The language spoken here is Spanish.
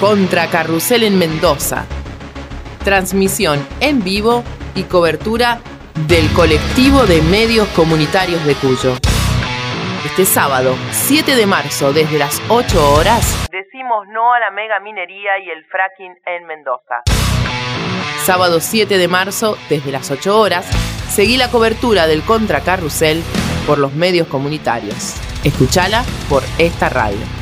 Contra Carrusel en Mendoza. Transmisión en vivo y cobertura del colectivo de medios comunitarios de Cuyo. Este sábado, 7 de marzo, desde las 8 horas, decimos no a la mega minería y el fracking en Mendoza. Sábado 7 de marzo, desde las 8 horas, seguí la cobertura del Contra Carrusel por los medios comunitarios. Escuchala por esta radio.